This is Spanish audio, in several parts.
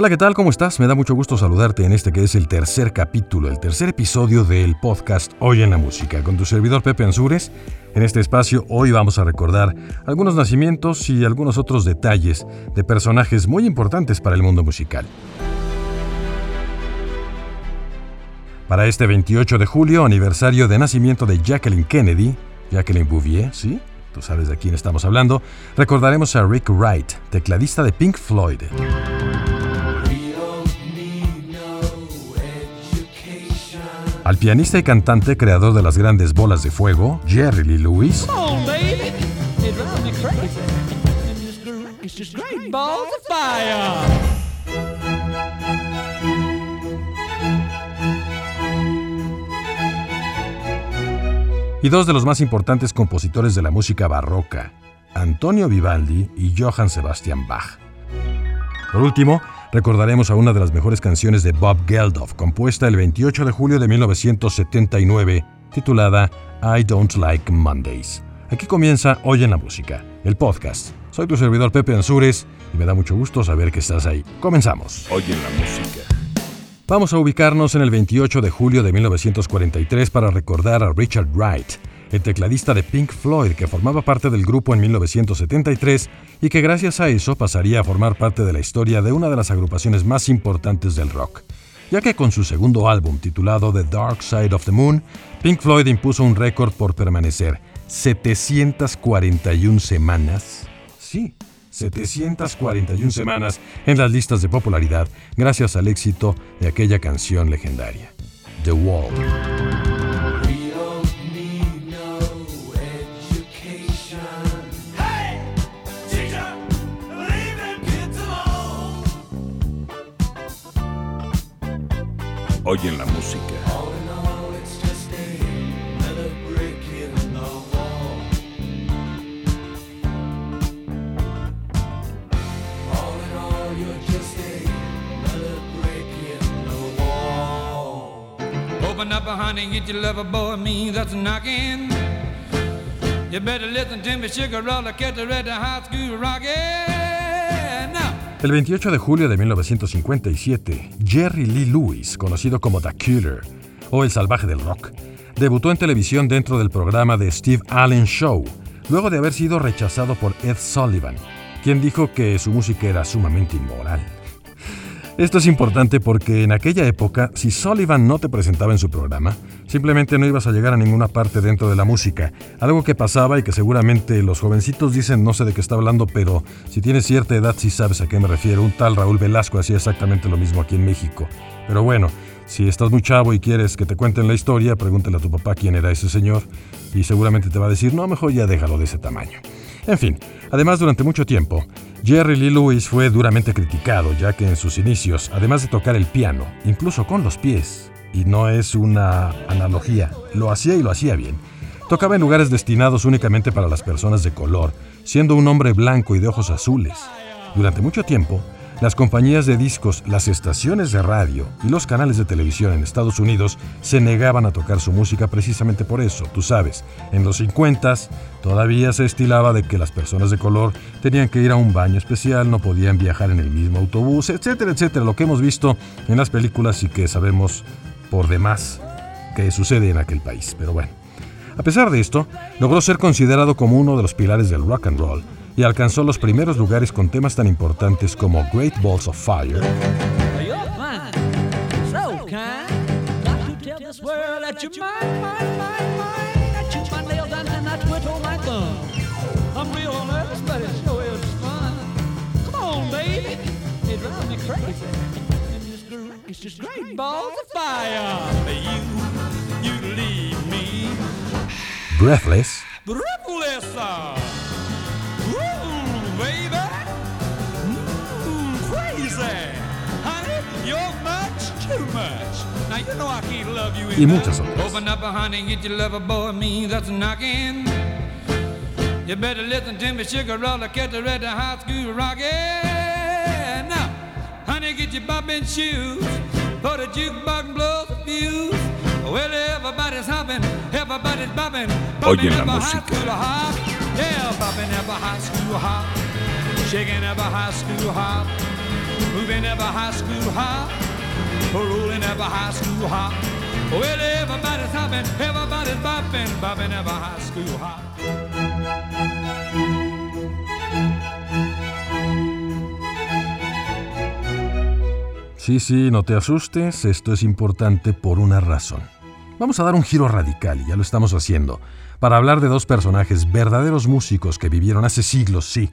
Hola, ¿qué tal? ¿Cómo estás? Me da mucho gusto saludarte en este que es el tercer capítulo, el tercer episodio del podcast Hoy en la Música, con tu servidor Pepe Ansures. En este espacio hoy vamos a recordar algunos nacimientos y algunos otros detalles de personajes muy importantes para el mundo musical. Para este 28 de julio, aniversario de nacimiento de Jacqueline Kennedy, Jacqueline Bouvier, ¿sí? Tú sabes de quién estamos hablando. Recordaremos a Rick Wright, tecladista de Pink Floyd. Al pianista y cantante creador de las grandes bolas de fuego, Jerry Lee Lewis. Y dos de los más importantes compositores de la música barroca, Antonio Vivaldi y Johann Sebastian Bach. Por último, recordaremos a una de las mejores canciones de Bob Geldof, compuesta el 28 de julio de 1979, titulada I Don't Like Mondays. Aquí comienza Hoy en la Música, el podcast. Soy tu servidor Pepe Ansures y me da mucho gusto saber que estás ahí. Comenzamos. Hoy en la música. Vamos a ubicarnos en el 28 de julio de 1943 para recordar a Richard Wright, el tecladista de Pink Floyd que formaba parte del grupo en 1973 y que gracias a eso pasaría a formar parte de la historia de una de las agrupaciones más importantes del rock, ya que con su segundo álbum titulado The Dark Side of the Moon, Pink Floyd impuso un récord por permanecer 741 semanas, sí, 741 semanas en las listas de popularidad gracias al éxito de aquella canción legendaria, The Wall. Hoy en la música. Open up, honey, get your lover boy, me that's knocking. You better listen to me, sugar roller, get the red high school rockin'. El 28 de julio de 1957, Jerry Lee Lewis, conocido como The Killer o El Salvaje del Rock, debutó en televisión dentro del programa de Steve Allen Show, luego de haber sido rechazado por Ed Sullivan, quien dijo que su música era sumamente inmoral. Esto es importante porque en aquella época, si Sullivan no te presentaba en su programa, simplemente no ibas a llegar a ninguna parte dentro de la música. Algo que pasaba y que seguramente los jovencitos dicen no sé de qué está hablando, pero si tienes cierta edad sí sabes a qué me refiero. Un tal Raúl Velasco hacía exactamente lo mismo aquí en México. Pero bueno, si estás muy chavo y quieres que te cuenten la historia, pregúntale a tu papá quién era ese señor y seguramente te va a decir, no, mejor ya déjalo de ese tamaño. En fin, además durante mucho tiempo, Jerry Lee Lewis fue duramente criticado, ya que en sus inicios, además de tocar el piano, incluso con los pies, y no es una analogía, lo hacía y lo hacía bien, tocaba en lugares destinados únicamente para las personas de color, siendo un hombre blanco y de ojos azules. Durante mucho tiempo, las compañías de discos, las estaciones de radio y los canales de televisión en Estados Unidos se negaban a tocar su música precisamente por eso. Tú sabes, en los 50 todavía se estilaba de que las personas de color tenían que ir a un baño especial, no podían viajar en el mismo autobús, etcétera, etcétera. Lo que hemos visto en las películas y que sabemos por demás que sucede en aquel país. Pero bueno. A pesar de esto, logró ser considerado como uno de los pilares del rock and roll y alcanzó los primeros lugares con temas tan importantes como Great Balls of Fire, You're fine, so kind. Got to tell this world that you're mine, mine, mine, mine. I chew my nails and then I twiddle my thumb. I'm real nervous, but it sure is fun. Come on, baby, it drives me crazy. And this groove is just great balls of fire. You, you leave me Breathless, breathless. Y muchas otras. Open up, honey, get your lover boy, me that's knocking. You better listen to me, sugar roller, catch the red high school rockin'. Now, honey, get your bobbin shoes, for the jukebox blows the fuse. Well, everybody's hopping, everybody's bobbing la up a high school hop. Yeah, bobbing up a high school hop. Shaking up a high school hop. Moving up a high school hop. Sí, sí, no te asustes, esto es importante por una razón. Vamos a dar un giro radical, y ya lo estamos haciendo, para hablar de dos personajes verdaderos músicos que vivieron hace siglos, sí,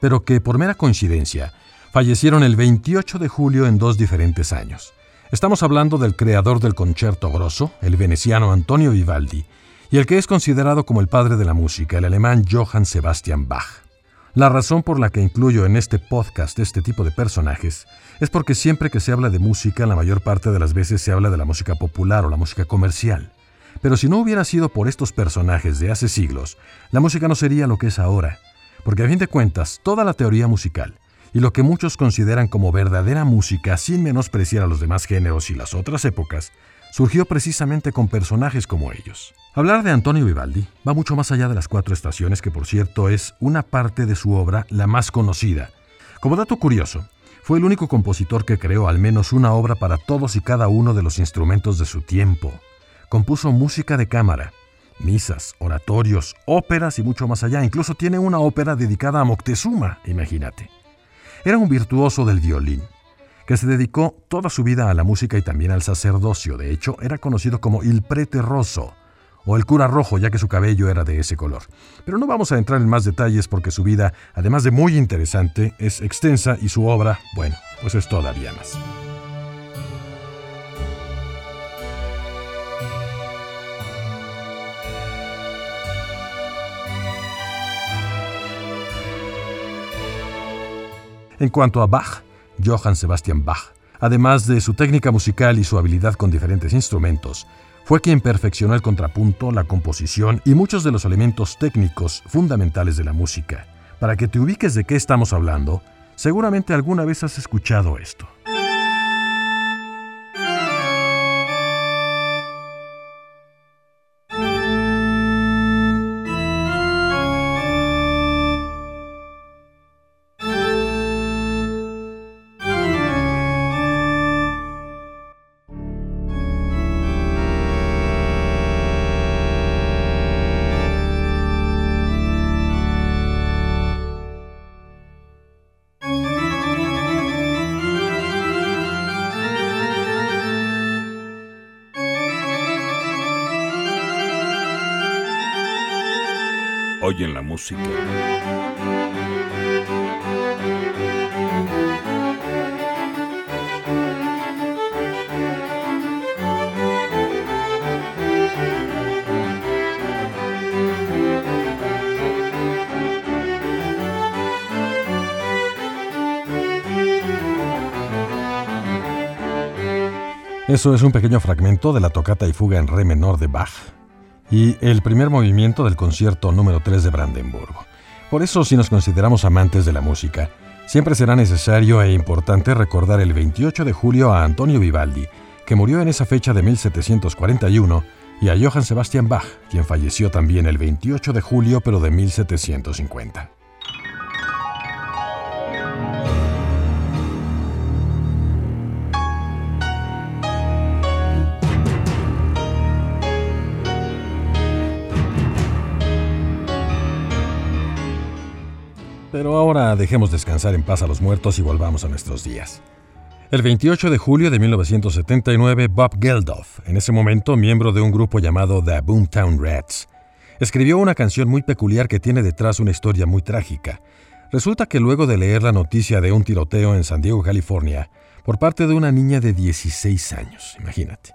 pero que por mera coincidencia fallecieron el 28 de julio en dos diferentes años. Estamos hablando del creador del concierto grosso, el veneciano Antonio Vivaldi, y el que es considerado como el padre de la música, el alemán Johann Sebastian Bach. La razón por la que incluyo en este podcast este tipo de personajes es porque siempre que se habla de música, la mayor parte de las veces se habla de la música popular o la música comercial. Pero si no hubiera sido por estos personajes de hace siglos, la música no sería lo que es ahora. Porque a fin de cuentas, toda la teoría musical y lo que muchos consideran como verdadera música sin menospreciar a los demás géneros y las otras épocas, surgió precisamente con personajes como ellos. Hablar de Antonio Vivaldi va mucho más allá de las cuatro estaciones, que por cierto es una parte de su obra la más conocida. Como dato curioso, fue el único compositor que creó al menos una obra para todos y cada uno de los instrumentos de su tiempo. Compuso música de cámara, misas, oratorios, óperas y mucho más allá. Incluso tiene una ópera dedicada a Moctezuma, imagínate. Era un virtuoso del violín, que se dedicó toda su vida a la música y también al sacerdocio. De hecho, era conocido como il prete rosso, o el cura rojo, ya que su cabello era de ese color. Pero no vamos a entrar en más detalles porque su vida, además de muy interesante, es extensa y su obra, bueno, pues es todavía más. En cuanto a Bach, Johann Sebastian Bach, además de su técnica musical y su habilidad con diferentes instrumentos, fue quien perfeccionó el contrapunto, la composición y muchos de los elementos técnicos fundamentales de la música. Para que te ubiques de qué estamos hablando, seguramente alguna vez has escuchado esto. Oyen la música. Eso es un pequeño fragmento de la tocata y fuga en re menor de Bach y el primer movimiento del concierto número 3 de Brandenburgo. Por eso, si nos consideramos amantes de la música, siempre será necesario e importante recordar el 28 de julio a Antonio Vivaldi, que murió en esa fecha de 1741, y a Johann Sebastian Bach, quien falleció también el 28 de julio pero de 1750. Pero ahora dejemos descansar en paz a los muertos y volvamos a nuestros días. El 28 de julio de 1979, Bob Geldof, en ese momento miembro de un grupo llamado The Boomtown Rats, escribió una canción muy peculiar que tiene detrás una historia muy trágica. Resulta que luego de leer la noticia de un tiroteo en San Diego, California, por parte de una niña de 16 años, imagínate.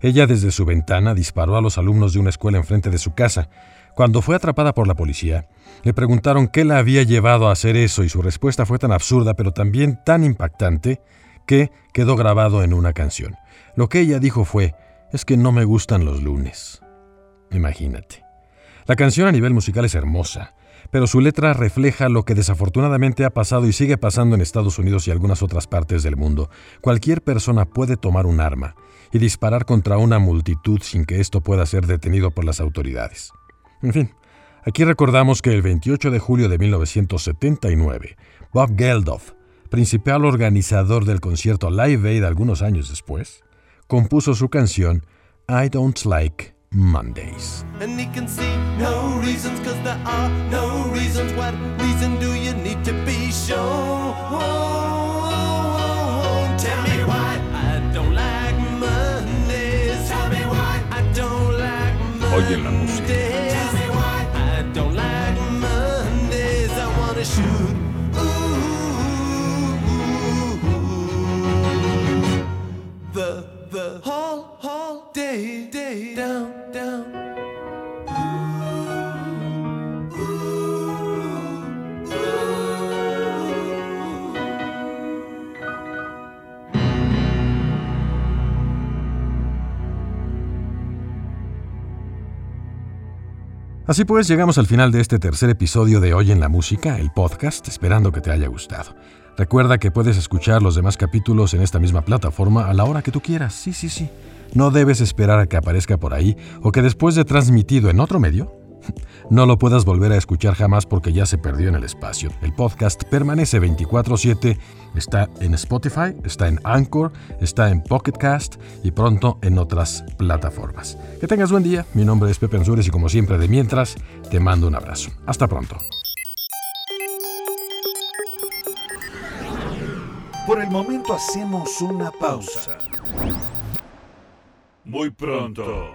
Ella desde su ventana disparó a los alumnos de una escuela enfrente de su casa. Cuando fue atrapada por la policía, le preguntaron qué la había llevado a hacer eso y su respuesta fue tan absurda pero también tan impactante que quedó grabado en una canción. Lo que ella dijo fue, es que no me gustan los lunes. Imagínate. La canción a nivel musical es hermosa, pero su letra refleja lo que desafortunadamente ha pasado y sigue pasando en Estados Unidos y algunas otras partes del mundo. Cualquier persona puede tomar un arma y disparar contra una multitud sin que esto pueda ser detenido por las autoridades. En fin, aquí recordamos que el 28 de julio de 1979, Bob Geldof, principal organizador del concierto Live Aid algunos años después, compuso su canción I Don't Like Mondays. And he can see no reasons, cause there are no reasons. What reason do you need to be shown? Tell me why I don't like Mondays. Tell me why I don't like Mondays. Oye la música. to shoot. Ooh, the the whole whole day day. day. Así pues, llegamos al final de este tercer episodio de Hoy en la Música, el podcast, esperando que te haya gustado. Recuerda que puedes escuchar los demás capítulos en esta misma plataforma a la hora que tú quieras. Sí, sí, sí. No debes esperar a que aparezca por ahí o que después de transmitido en otro medio, no lo puedas volver a escuchar jamás porque ya se perdió en el espacio. El podcast permanece 24/7, está en Spotify, está en Anchor, está en Pocket Cast y pronto en otras plataformas. Que tengas buen día, mi nombre es Pepe Ansures y como siempre de mientras, te mando un abrazo. Hasta pronto. Por el momento hacemos una pausa. Muy pronto